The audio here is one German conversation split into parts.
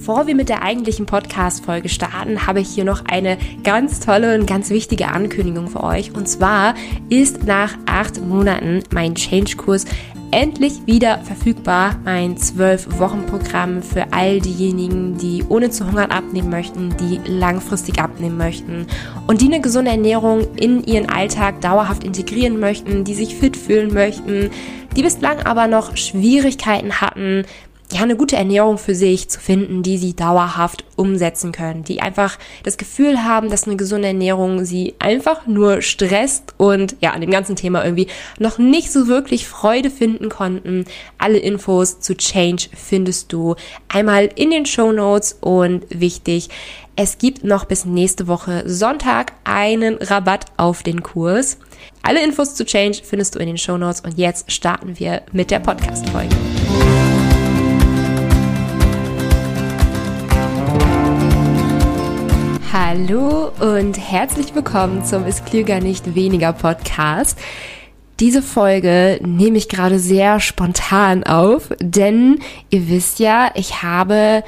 bevor wir mit der eigentlichen Podcast-Folge starten, habe ich hier noch eine ganz tolle und ganz wichtige Ankündigung für euch. Und zwar ist nach acht Monaten mein Change-Kurs endlich wieder verfügbar. Mein 12-Wochen-Programm für all diejenigen, die ohne zu hungern abnehmen möchten, die langfristig abnehmen möchten und die eine gesunde Ernährung in ihren Alltag dauerhaft integrieren möchten, die sich fit fühlen möchten, die bislang aber noch Schwierigkeiten hatten, ja, eine gute Ernährung für sich zu finden, die sie dauerhaft umsetzen können, die einfach das Gefühl haben, dass eine gesunde Ernährung sie einfach nur stresst und ja, an dem ganzen Thema irgendwie noch nicht so wirklich Freude finden konnten. Alle Infos zu Change findest du einmal in den Show Notes und wichtig, es gibt noch bis nächste Woche Sonntag einen Rabatt auf den Kurs. Alle Infos zu Change findest du in den Show Notes und jetzt starten wir mit der Podcast-Folge. Hallo und herzlich willkommen zum Ist klüger nicht weniger Podcast. Diese Folge nehme ich gerade sehr spontan auf, denn ihr wisst ja, ich habe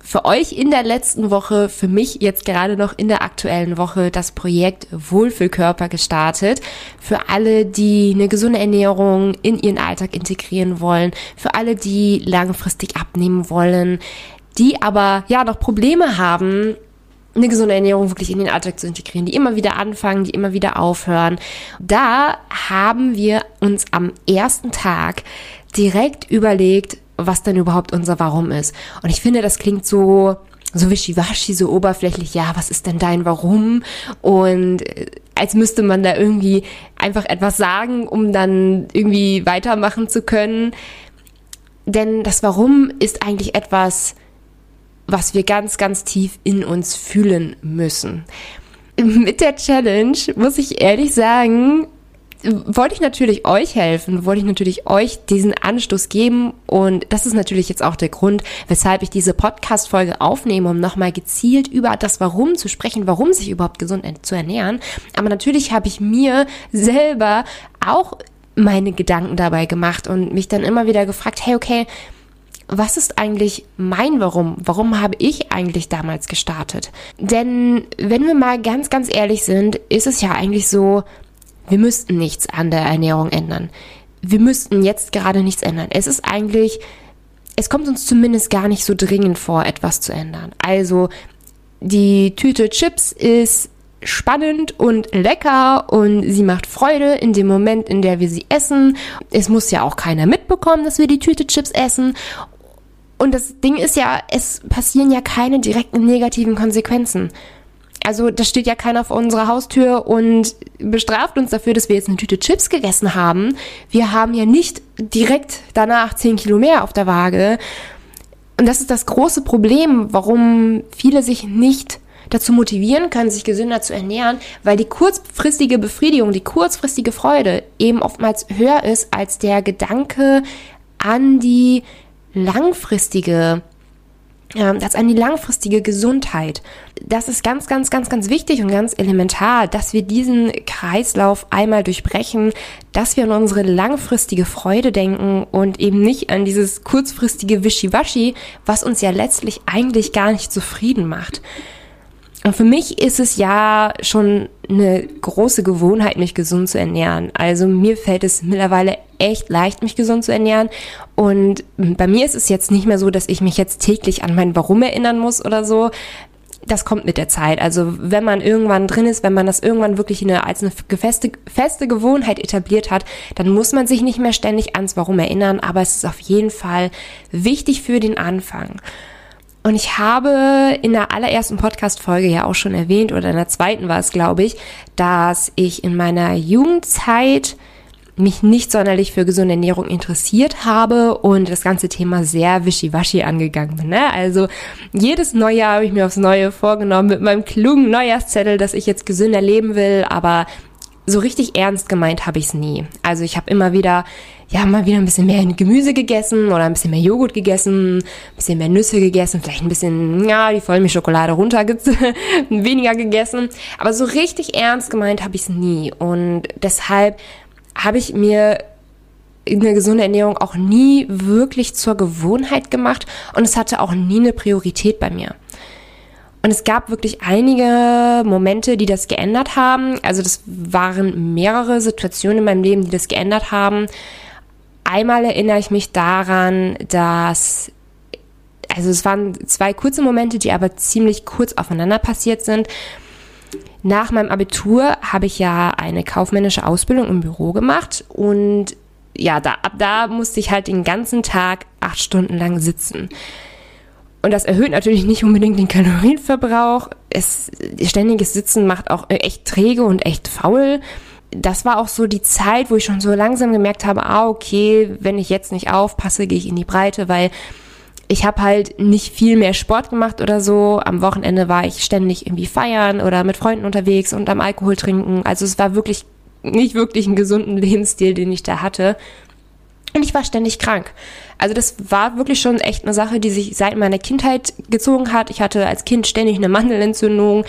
für euch in der letzten Woche, für mich jetzt gerade noch in der aktuellen Woche das Projekt Wohlfühlkörper gestartet. Für alle, die eine gesunde Ernährung in ihren Alltag integrieren wollen, für alle, die langfristig abnehmen wollen, die aber ja noch Probleme haben, eine gesunde Ernährung wirklich in den Alltag zu integrieren, die immer wieder anfangen, die immer wieder aufhören. Da haben wir uns am ersten Tag direkt überlegt, was denn überhaupt unser Warum ist. Und ich finde, das klingt so, so wischiwaschi, so oberflächlich. Ja, was ist denn dein Warum? Und äh, als müsste man da irgendwie einfach etwas sagen, um dann irgendwie weitermachen zu können. Denn das Warum ist eigentlich etwas, was wir ganz, ganz tief in uns fühlen müssen. Mit der Challenge muss ich ehrlich sagen, wollte ich natürlich euch helfen, wollte ich natürlich euch diesen Anstoß geben und das ist natürlich jetzt auch der Grund, weshalb ich diese Podcast-Folge aufnehme, um nochmal gezielt über das Warum zu sprechen, warum sich überhaupt gesund zu ernähren. Aber natürlich habe ich mir selber auch meine Gedanken dabei gemacht und mich dann immer wieder gefragt, hey, okay, was ist eigentlich mein Warum? Warum habe ich eigentlich damals gestartet? Denn wenn wir mal ganz, ganz ehrlich sind, ist es ja eigentlich so, wir müssten nichts an der Ernährung ändern. Wir müssten jetzt gerade nichts ändern. Es ist eigentlich, es kommt uns zumindest gar nicht so dringend vor, etwas zu ändern. Also die Tüte Chips ist spannend und lecker und sie macht Freude in dem Moment, in der wir sie essen. Es muss ja auch keiner mitbekommen, dass wir die Tüte Chips essen und das Ding ist ja, es passieren ja keine direkten negativen Konsequenzen. Also da steht ja keiner vor unserer Haustür und bestraft uns dafür, dass wir jetzt eine Tüte Chips gegessen haben. Wir haben ja nicht direkt danach 10 Kilo mehr auf der Waage. Und das ist das große Problem, warum viele sich nicht dazu motivieren können, sich gesünder zu ernähren, weil die kurzfristige Befriedigung, die kurzfristige Freude eben oftmals höher ist als der Gedanke an die langfristige das an die langfristige Gesundheit. Das ist ganz, ganz, ganz, ganz wichtig und ganz elementar, dass wir diesen Kreislauf einmal durchbrechen, dass wir an unsere langfristige Freude denken und eben nicht an dieses kurzfristige Wischiwaschi, was uns ja letztlich eigentlich gar nicht zufrieden macht. Für mich ist es ja schon eine große Gewohnheit, mich gesund zu ernähren. Also mir fällt es mittlerweile echt leicht, mich gesund zu ernähren. Und bei mir ist es jetzt nicht mehr so, dass ich mich jetzt täglich an mein Warum erinnern muss oder so. Das kommt mit der Zeit. Also wenn man irgendwann drin ist, wenn man das irgendwann wirklich eine, als eine feste, feste Gewohnheit etabliert hat, dann muss man sich nicht mehr ständig ans Warum erinnern. Aber es ist auf jeden Fall wichtig für den Anfang. Und ich habe in der allerersten Podcast-Folge ja auch schon erwähnt, oder in der zweiten war es, glaube ich, dass ich in meiner Jugendzeit mich nicht sonderlich für gesunde Ernährung interessiert habe und das ganze Thema sehr wischiwaschi angegangen bin. Ne? Also jedes Neujahr habe ich mir aufs Neue vorgenommen mit meinem klugen Neujahrszettel, dass ich jetzt gesünder leben will, aber so richtig ernst gemeint habe ich es nie. Also ich habe immer wieder ja, mal wieder ein bisschen mehr Gemüse gegessen oder ein bisschen mehr Joghurt gegessen, ein bisschen mehr Nüsse gegessen, vielleicht ein bisschen, ja, die Vollmilchschokolade runter, weniger gegessen. Aber so richtig ernst gemeint habe ich es nie. Und deshalb habe ich mir eine gesunde Ernährung auch nie wirklich zur Gewohnheit gemacht und es hatte auch nie eine Priorität bei mir. Und es gab wirklich einige Momente, die das geändert haben. Also das waren mehrere Situationen in meinem Leben, die das geändert haben. Einmal erinnere ich mich daran, dass, also es waren zwei kurze Momente, die aber ziemlich kurz aufeinander passiert sind. Nach meinem Abitur habe ich ja eine kaufmännische Ausbildung im Büro gemacht und ja, da, ab da musste ich halt den ganzen Tag acht Stunden lang sitzen. Und das erhöht natürlich nicht unbedingt den Kalorienverbrauch. Es, ständiges Sitzen macht auch echt träge und echt faul. Das war auch so die Zeit, wo ich schon so langsam gemerkt habe, ah, okay, wenn ich jetzt nicht aufpasse, gehe ich in die Breite, weil ich habe halt nicht viel mehr Sport gemacht oder so. Am Wochenende war ich ständig irgendwie feiern oder mit Freunden unterwegs und am Alkohol trinken. Also es war wirklich nicht wirklich einen gesunden Lebensstil, den ich da hatte. Und ich war ständig krank. Also das war wirklich schon echt eine Sache, die sich seit meiner Kindheit gezogen hat. Ich hatte als Kind ständig eine Mandelentzündung.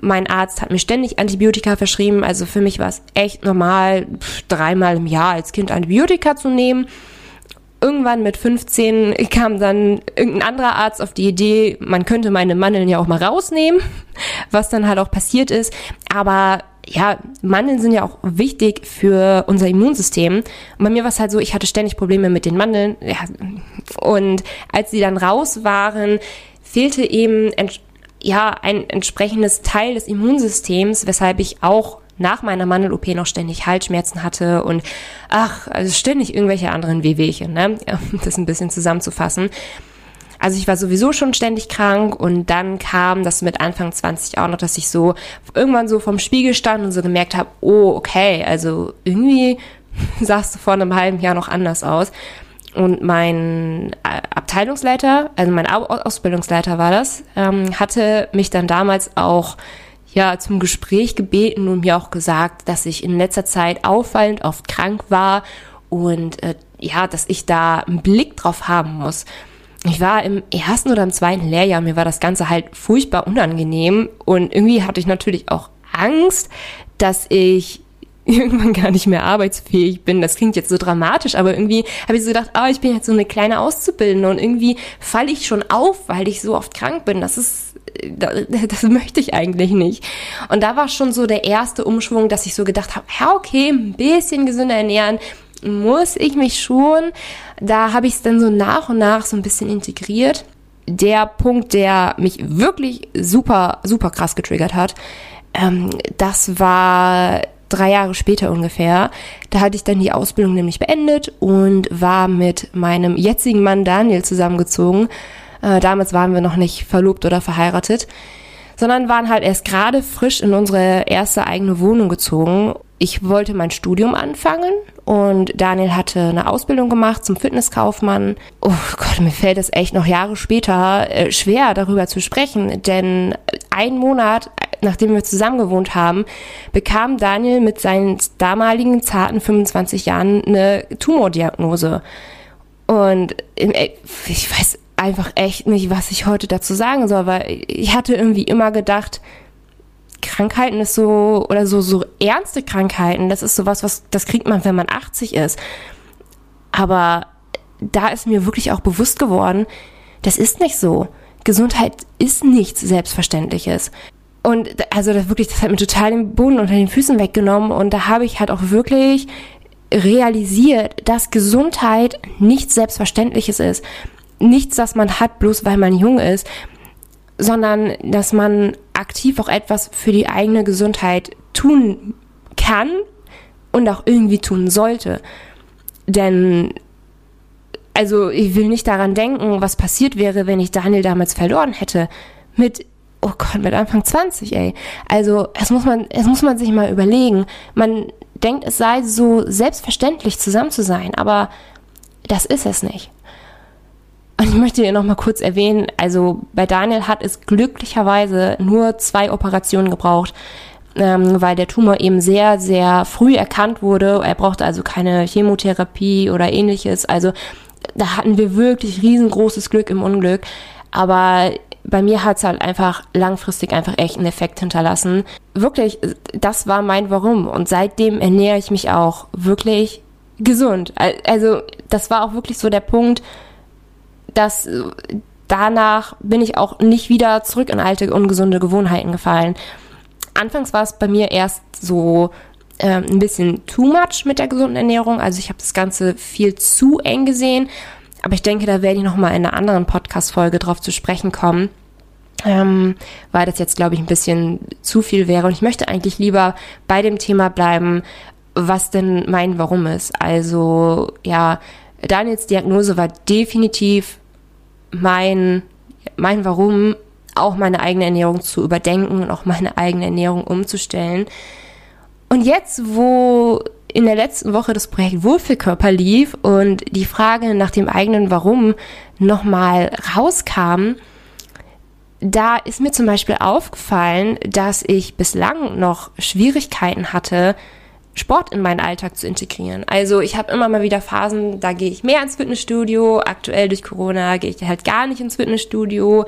Mein Arzt hat mir ständig Antibiotika verschrieben. Also für mich war es echt normal, dreimal im Jahr als Kind Antibiotika zu nehmen. Irgendwann mit 15 kam dann irgendein anderer Arzt auf die Idee, man könnte meine Mandeln ja auch mal rausnehmen, was dann halt auch passiert ist. Aber ja, Mandeln sind ja auch wichtig für unser Immunsystem. Und bei mir war es halt so, ich hatte ständig Probleme mit den Mandeln. Ja, und als sie dann raus waren, fehlte eben ja ein entsprechendes Teil des Immunsystems, weshalb ich auch nach meiner Mandel-OP noch ständig Halsschmerzen hatte und ach, also ständig irgendwelche anderen Wehwehchen, ne? Um das ein bisschen zusammenzufassen. Also ich war sowieso schon ständig krank und dann kam das mit Anfang 20 auch noch, dass ich so irgendwann so vom Spiegel stand und so gemerkt habe, oh, okay, also irgendwie sahst du vor einem halben Jahr noch anders aus. Und mein äh, Abteilungsleiter, also mein Ausbildungsleiter war das, ähm, hatte mich dann damals auch ja zum Gespräch gebeten und mir auch gesagt, dass ich in letzter Zeit auffallend oft krank war und äh, ja, dass ich da einen Blick drauf haben muss ich war im ersten oder im zweiten Lehrjahr, mir war das Ganze halt furchtbar unangenehm und irgendwie hatte ich natürlich auch Angst, dass ich irgendwann gar nicht mehr arbeitsfähig bin. Das klingt jetzt so dramatisch, aber irgendwie habe ich so gedacht, oh, ich bin jetzt so eine kleine Auszubildende und irgendwie falle ich schon auf, weil ich so oft krank bin. Das ist, das möchte ich eigentlich nicht. Und da war schon so der erste Umschwung, dass ich so gedacht habe, ja, okay, ein bisschen gesünder ernähren, muss ich mich schon. Da habe ich es dann so nach und nach so ein bisschen integriert. Der Punkt, der mich wirklich super, super krass getriggert hat, ähm, das war drei Jahre später ungefähr. Da hatte ich dann die Ausbildung nämlich beendet und war mit meinem jetzigen Mann Daniel zusammengezogen. Äh, damals waren wir noch nicht verlobt oder verheiratet, sondern waren halt erst gerade frisch in unsere erste eigene Wohnung gezogen ich wollte mein Studium anfangen und Daniel hatte eine Ausbildung gemacht zum Fitnesskaufmann. Oh Gott, mir fällt es echt noch Jahre später äh, schwer, darüber zu sprechen, denn ein Monat, nachdem wir zusammen gewohnt haben, bekam Daniel mit seinen damaligen zarten 25 Jahren eine Tumordiagnose. Und äh, ich weiß einfach echt nicht, was ich heute dazu sagen soll, weil ich hatte irgendwie immer gedacht, Krankheiten ist so, oder so, so ernste Krankheiten, das ist sowas, was, das kriegt man, wenn man 80 ist. Aber da ist mir wirklich auch bewusst geworden, das ist nicht so. Gesundheit ist nichts Selbstverständliches. Und also das wirklich, das hat mir total den Boden unter den Füßen weggenommen und da habe ich halt auch wirklich realisiert, dass Gesundheit nichts Selbstverständliches ist. Nichts, das man hat, bloß weil man jung ist, sondern dass man aktiv auch etwas für die eigene Gesundheit tun kann und auch irgendwie tun sollte. Denn, also ich will nicht daran denken, was passiert wäre, wenn ich Daniel damals verloren hätte. Mit, oh Gott, mit Anfang 20, ey. Also, es muss man, es muss man sich mal überlegen. Man denkt, es sei so selbstverständlich zusammen zu sein, aber das ist es nicht. Und ich möchte dir noch mal kurz erwähnen, also bei Daniel hat es glücklicherweise nur zwei Operationen gebraucht, ähm, weil der Tumor eben sehr, sehr früh erkannt wurde. Er brauchte also keine Chemotherapie oder ähnliches. Also da hatten wir wirklich riesengroßes Glück im Unglück. Aber bei mir hat es halt einfach langfristig einfach echt einen Effekt hinterlassen. Wirklich, das war mein Warum. Und seitdem ernähre ich mich auch wirklich gesund. Also das war auch wirklich so der Punkt, dass danach bin ich auch nicht wieder zurück in alte ungesunde Gewohnheiten gefallen. Anfangs war es bei mir erst so äh, ein bisschen too much mit der gesunden Ernährung. Also ich habe das Ganze viel zu eng gesehen. Aber ich denke, da werde ich noch mal in einer anderen Podcast-Folge drauf zu sprechen kommen. Ähm, weil das jetzt, glaube ich, ein bisschen zu viel wäre. Und ich möchte eigentlich lieber bei dem Thema bleiben, was denn mein Warum ist. Also, ja, Daniels Diagnose war definitiv mein, mein Warum, auch meine eigene Ernährung zu überdenken und auch meine eigene Ernährung umzustellen. Und jetzt, wo in der letzten Woche das Projekt Wohlfühlkörper lief und die Frage nach dem eigenen Warum nochmal rauskam, da ist mir zum Beispiel aufgefallen, dass ich bislang noch Schwierigkeiten hatte, Sport in meinen Alltag zu integrieren. Also ich habe immer mal wieder Phasen, da gehe ich mehr ins Fitnessstudio. Aktuell durch Corona gehe ich halt gar nicht ins Fitnessstudio.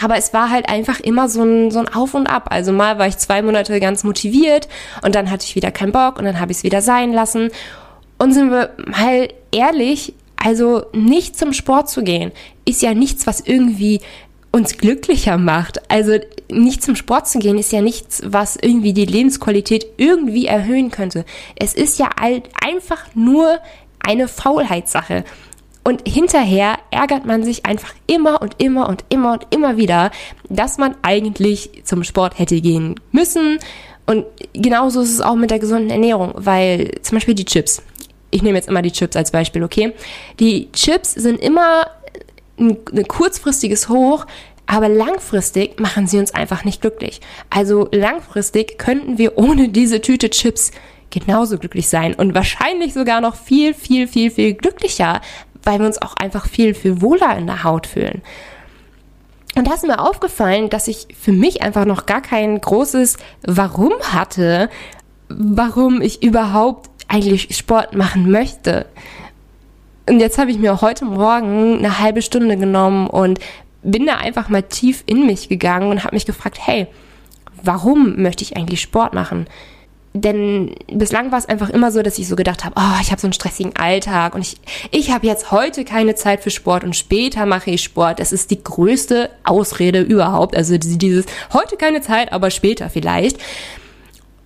Aber es war halt einfach immer so ein, so ein Auf und Ab. Also mal war ich zwei Monate ganz motiviert und dann hatte ich wieder keinen Bock und dann habe ich es wieder sein lassen. Und sind wir mal ehrlich, also nicht zum Sport zu gehen, ist ja nichts, was irgendwie uns glücklicher macht. Also nicht zum Sport zu gehen ist ja nichts, was irgendwie die Lebensqualität irgendwie erhöhen könnte. Es ist ja einfach nur eine Faulheitssache. Und hinterher ärgert man sich einfach immer und immer und immer und immer wieder, dass man eigentlich zum Sport hätte gehen müssen. Und genauso ist es auch mit der gesunden Ernährung, weil zum Beispiel die Chips. Ich nehme jetzt immer die Chips als Beispiel, okay? Die Chips sind immer ein, ein kurzfristiges Hoch, aber langfristig machen sie uns einfach nicht glücklich. Also langfristig könnten wir ohne diese Tüte Chips genauso glücklich sein und wahrscheinlich sogar noch viel, viel, viel, viel glücklicher, weil wir uns auch einfach viel, viel wohler in der Haut fühlen. Und da ist mir aufgefallen, dass ich für mich einfach noch gar kein großes Warum hatte, warum ich überhaupt eigentlich Sport machen möchte. Und jetzt habe ich mir heute Morgen eine halbe Stunde genommen und bin da einfach mal tief in mich gegangen und habe mich gefragt, hey, warum möchte ich eigentlich Sport machen? denn bislang war es einfach immer so, dass ich so gedacht habe, oh, ich habe so einen stressigen Alltag und ich, ich habe jetzt heute keine Zeit für Sport und später mache ich Sport. Das ist die größte Ausrede überhaupt. Also dieses heute keine Zeit, aber später vielleicht.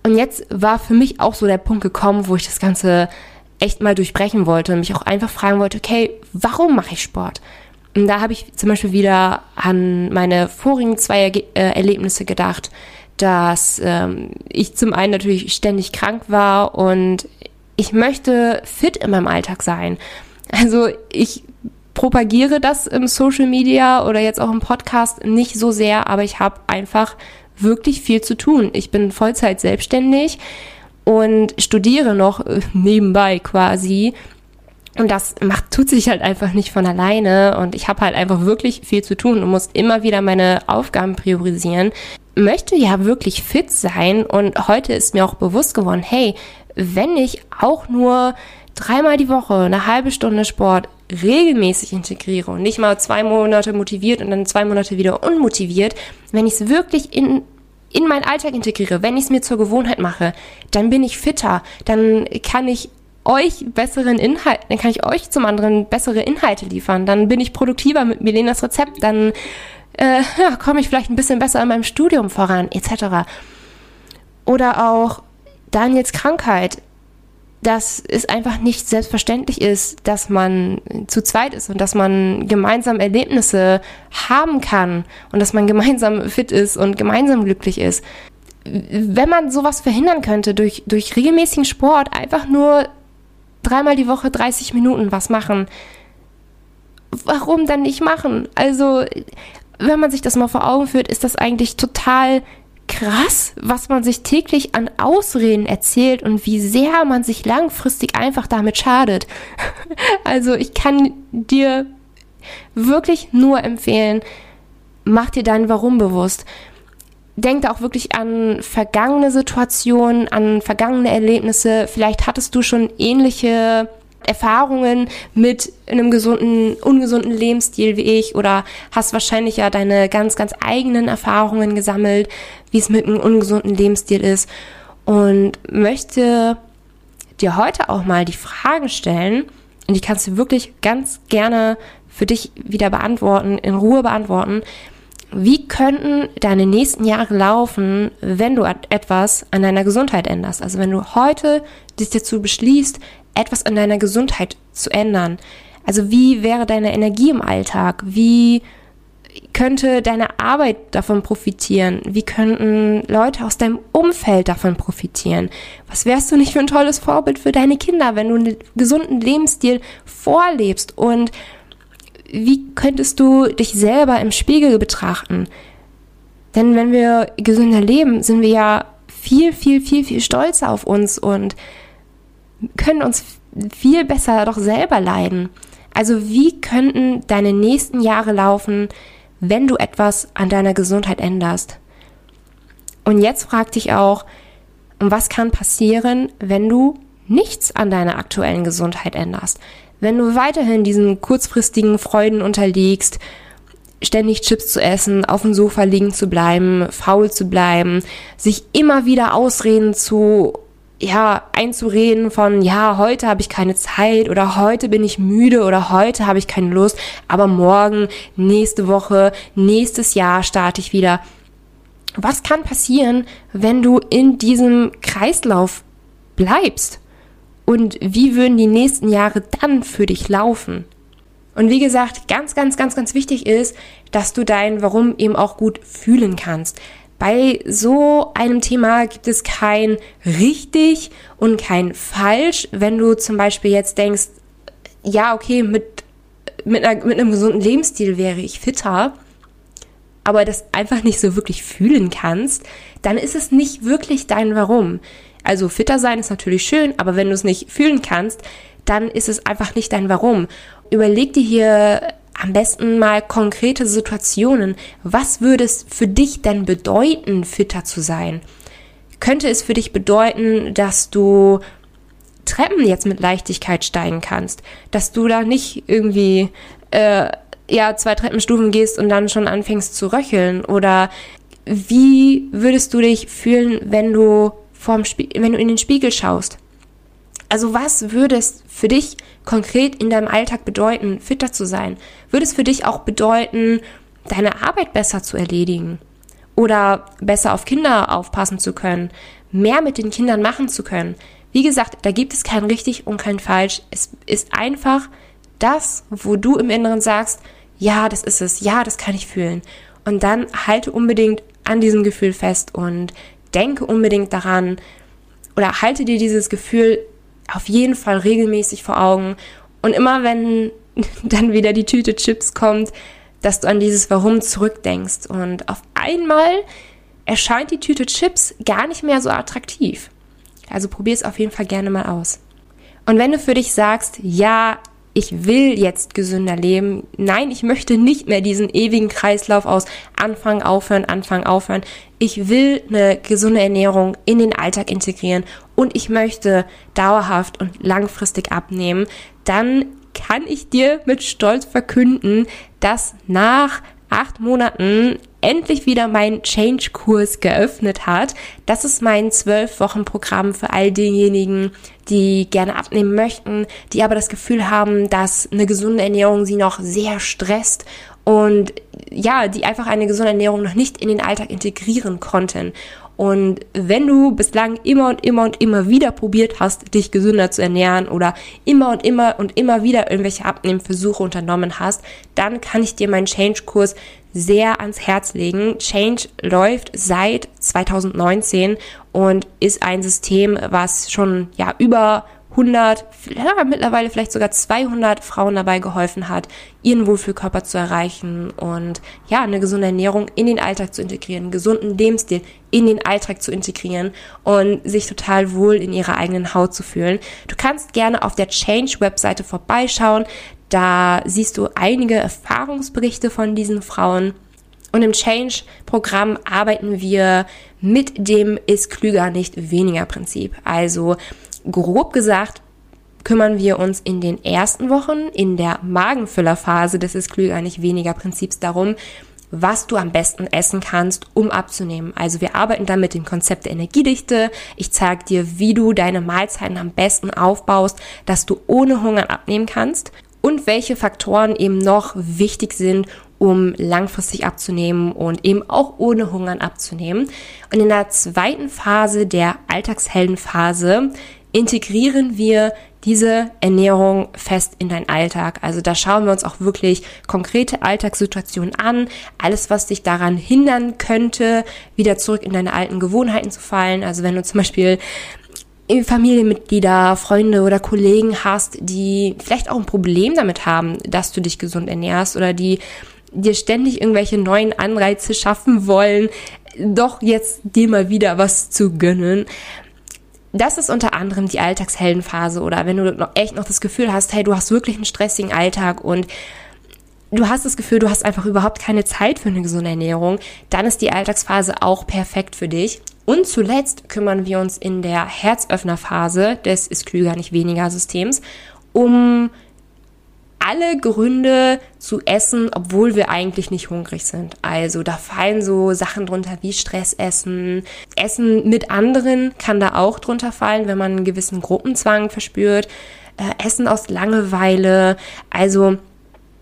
Und jetzt war für mich auch so der Punkt gekommen, wo ich das Ganze echt mal durchbrechen wollte und mich auch einfach fragen wollte, okay, warum mache ich Sport? Da habe ich zum Beispiel wieder an meine vorigen zwei Erlebnisse gedacht dass ähm, ich zum einen natürlich ständig krank war und ich möchte fit in meinem Alltag sein. Also ich propagiere das im Social Media oder jetzt auch im Podcast nicht so sehr, aber ich habe einfach wirklich viel zu tun. Ich bin Vollzeit selbstständig und studiere noch äh, nebenbei quasi. Und das macht, tut sich halt einfach nicht von alleine. Und ich habe halt einfach wirklich viel zu tun und muss immer wieder meine Aufgaben priorisieren möchte ja wirklich fit sein und heute ist mir auch bewusst geworden, hey, wenn ich auch nur dreimal die Woche eine halbe Stunde Sport regelmäßig integriere und nicht mal zwei Monate motiviert und dann zwei Monate wieder unmotiviert, wenn ich es wirklich in in meinen Alltag integriere, wenn ich es mir zur Gewohnheit mache, dann bin ich fitter, dann kann ich euch besseren Inhalt, dann kann ich euch zum anderen bessere Inhalte liefern, dann bin ich produktiver mit Milenas Rezept, dann äh, ja, komme ich vielleicht ein bisschen besser in meinem Studium voran, etc. Oder auch Daniels Krankheit, dass es einfach nicht selbstverständlich ist, dass man zu zweit ist und dass man gemeinsam Erlebnisse haben kann und dass man gemeinsam fit ist und gemeinsam glücklich ist. Wenn man sowas verhindern könnte durch, durch regelmäßigen Sport, einfach nur dreimal die Woche 30 Minuten was machen, warum dann nicht machen? Also wenn man sich das mal vor Augen führt, ist das eigentlich total krass, was man sich täglich an Ausreden erzählt und wie sehr man sich langfristig einfach damit schadet. Also ich kann dir wirklich nur empfehlen, mach dir dein Warum bewusst. Denk auch wirklich an vergangene Situationen, an vergangene Erlebnisse. Vielleicht hattest du schon ähnliche Erfahrungen mit einem gesunden, ungesunden Lebensstil wie ich oder hast wahrscheinlich ja deine ganz, ganz eigenen Erfahrungen gesammelt, wie es mit einem ungesunden Lebensstil ist und möchte dir heute auch mal die Frage stellen, und die kannst du wirklich ganz gerne für dich wieder beantworten, in Ruhe beantworten. Wie könnten deine nächsten Jahre laufen, wenn du etwas an deiner Gesundheit änderst? Also wenn du heute dich dazu beschließt, etwas an deiner Gesundheit zu ändern. Also wie wäre deine Energie im Alltag? Wie könnte deine Arbeit davon profitieren? Wie könnten Leute aus deinem Umfeld davon profitieren? Was wärst du nicht für ein tolles Vorbild für deine Kinder, wenn du einen gesunden Lebensstil vorlebst? Und wie könntest du dich selber im Spiegel betrachten? Denn wenn wir gesünder leben, sind wir ja viel, viel, viel, viel stolzer auf uns und können uns viel besser doch selber leiden. Also wie könnten deine nächsten Jahre laufen, wenn du etwas an deiner Gesundheit änderst. Und jetzt frag dich auch, was kann passieren, wenn du nichts an deiner aktuellen Gesundheit änderst? Wenn du weiterhin diesen kurzfristigen Freuden unterliegst, ständig Chips zu essen, auf dem Sofa liegen zu bleiben, faul zu bleiben, sich immer wieder Ausreden zu ja, einzureden von, ja, heute habe ich keine Zeit oder heute bin ich müde oder heute habe ich keine Lust, aber morgen, nächste Woche, nächstes Jahr starte ich wieder. Was kann passieren, wenn du in diesem Kreislauf bleibst? Und wie würden die nächsten Jahre dann für dich laufen? Und wie gesagt, ganz, ganz, ganz, ganz wichtig ist, dass du dein Warum eben auch gut fühlen kannst. Bei so einem Thema gibt es kein richtig und kein falsch. Wenn du zum Beispiel jetzt denkst, ja, okay, mit, mit, einer, mit einem gesunden Lebensstil wäre ich fitter, aber das einfach nicht so wirklich fühlen kannst, dann ist es nicht wirklich dein Warum. Also fitter sein ist natürlich schön, aber wenn du es nicht fühlen kannst, dann ist es einfach nicht dein Warum. Überleg dir hier am besten mal konkrete Situationen. Was würde es für dich denn bedeuten, fitter zu sein? Könnte es für dich bedeuten, dass du Treppen jetzt mit Leichtigkeit steigen kannst? Dass du da nicht irgendwie äh, ja zwei Treppenstufen gehst und dann schon anfängst zu röcheln? Oder wie würdest du dich fühlen, wenn du vorm Spie wenn du in den Spiegel schaust? Also was würde es für dich konkret in deinem Alltag bedeuten, fitter zu sein? Würde es für dich auch bedeuten, deine Arbeit besser zu erledigen? Oder besser auf Kinder aufpassen zu können? Mehr mit den Kindern machen zu können? Wie gesagt, da gibt es kein richtig und kein falsch. Es ist einfach das, wo du im Inneren sagst, ja, das ist es, ja, das kann ich fühlen. Und dann halte unbedingt an diesem Gefühl fest und denke unbedingt daran oder halte dir dieses Gefühl auf jeden Fall regelmäßig vor Augen. Und immer wenn dann wieder die Tüte Chips kommt, dass du an dieses Warum zurückdenkst. Und auf einmal erscheint die Tüte Chips gar nicht mehr so attraktiv. Also probier es auf jeden Fall gerne mal aus. Und wenn du für dich sagst, ja, ich will jetzt gesünder leben. Nein, ich möchte nicht mehr diesen ewigen Kreislauf aus Anfang, aufhören, Anfang, aufhören. Ich will eine gesunde Ernährung in den Alltag integrieren und ich möchte dauerhaft und langfristig abnehmen. Dann kann ich dir mit Stolz verkünden, dass nach acht Monaten endlich wieder mein Change-Kurs geöffnet hat. Das ist mein zwölf Wochen Programm für all diejenigen, die gerne abnehmen möchten, die aber das Gefühl haben, dass eine gesunde Ernährung sie noch sehr stresst und ja, die einfach eine gesunde Ernährung noch nicht in den Alltag integrieren konnten. Und wenn du bislang immer und immer und immer wieder probiert hast, dich gesünder zu ernähren oder immer und immer und immer wieder irgendwelche Abnehmversuche unternommen hast, dann kann ich dir meinen Change-Kurs sehr ans Herz legen. Change läuft seit 2019 und ist ein System, was schon ja über 100, ja, mittlerweile vielleicht sogar 200 Frauen dabei geholfen hat, ihren Wohlfühlkörper zu erreichen und ja, eine gesunde Ernährung in den Alltag zu integrieren, gesunden Lebensstil in den Alltag zu integrieren und sich total wohl in ihrer eigenen Haut zu fühlen. Du kannst gerne auf der Change-Webseite vorbeischauen. Da siehst du einige Erfahrungsberichte von diesen Frauen. Und im Change-Programm arbeiten wir mit dem ist klüger nicht weniger Prinzip. Also grob gesagt kümmern wir uns in den ersten Wochen in der Magenfüllerphase des ist klüger nicht weniger Prinzips darum, was du am besten essen kannst, um abzunehmen. Also wir arbeiten dann mit dem Konzept der Energiedichte. Ich zeige dir, wie du deine Mahlzeiten am besten aufbaust, dass du ohne Hunger abnehmen kannst und welche Faktoren eben noch wichtig sind, um langfristig abzunehmen und eben auch ohne Hungern abzunehmen. Und in der zweiten Phase, der Alltagsheldenphase, integrieren wir diese Ernährung fest in deinen Alltag. Also da schauen wir uns auch wirklich konkrete Alltagssituationen an, alles, was dich daran hindern könnte, wieder zurück in deine alten Gewohnheiten zu fallen. Also wenn du zum Beispiel Familienmitglieder, Freunde oder Kollegen hast, die vielleicht auch ein Problem damit haben, dass du dich gesund ernährst oder die dir ständig irgendwelche neuen Anreize schaffen wollen, doch jetzt dir mal wieder was zu gönnen. Das ist unter anderem die Alltagsheldenphase oder wenn du echt noch das Gefühl hast, hey, du hast wirklich einen stressigen Alltag und du hast das Gefühl, du hast einfach überhaupt keine Zeit für eine gesunde Ernährung, dann ist die Alltagsphase auch perfekt für dich. Und zuletzt kümmern wir uns in der Herzöffnerphase des ist klüger nicht weniger Systems um alle Gründe zu essen, obwohl wir eigentlich nicht hungrig sind. Also da fallen so Sachen drunter wie Stressessen. Essen mit anderen kann da auch drunter fallen, wenn man einen gewissen Gruppenzwang verspürt. Äh, Essen aus Langeweile. Also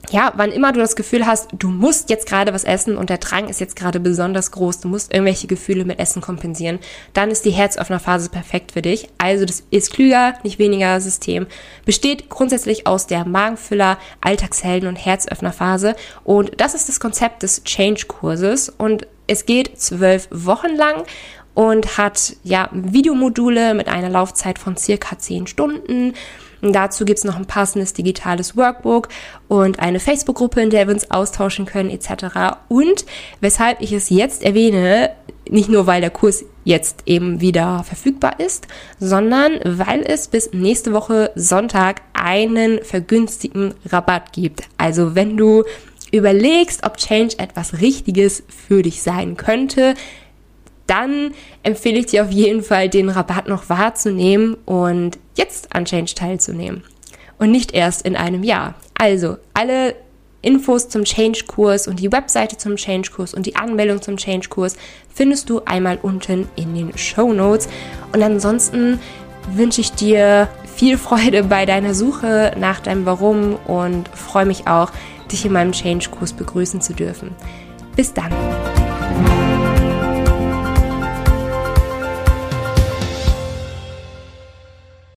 ja, wann immer du das Gefühl hast, du musst jetzt gerade was essen und der Drang ist jetzt gerade besonders groß, du musst irgendwelche Gefühle mit Essen kompensieren, dann ist die Herzöffnerphase perfekt für dich. Also das ist klüger, nicht weniger System. Besteht grundsätzlich aus der Magenfüller, Alltagshelden und Herzöffnerphase und das ist das Konzept des Change-Kurses und es geht zwölf Wochen lang und hat ja Videomodule mit einer Laufzeit von circa zehn Stunden und dazu gibt's noch ein passendes digitales Workbook und eine Facebook-Gruppe, in der wir uns austauschen können etc. Und weshalb ich es jetzt erwähne, nicht nur weil der Kurs jetzt eben wieder verfügbar ist, sondern weil es bis nächste Woche Sonntag einen vergünstigten Rabatt gibt. Also wenn du überlegst, ob Change etwas Richtiges für dich sein könnte, dann empfehle ich dir auf jeden Fall, den Rabatt noch wahrzunehmen und jetzt an Change teilzunehmen. Und nicht erst in einem Jahr. Also, alle Infos zum Change-Kurs und die Webseite zum Change-Kurs und die Anmeldung zum Change-Kurs findest du einmal unten in den Show Notes. Und ansonsten wünsche ich dir viel Freude bei deiner Suche nach deinem Warum und freue mich auch, dich in meinem Change-Kurs begrüßen zu dürfen. Bis dann!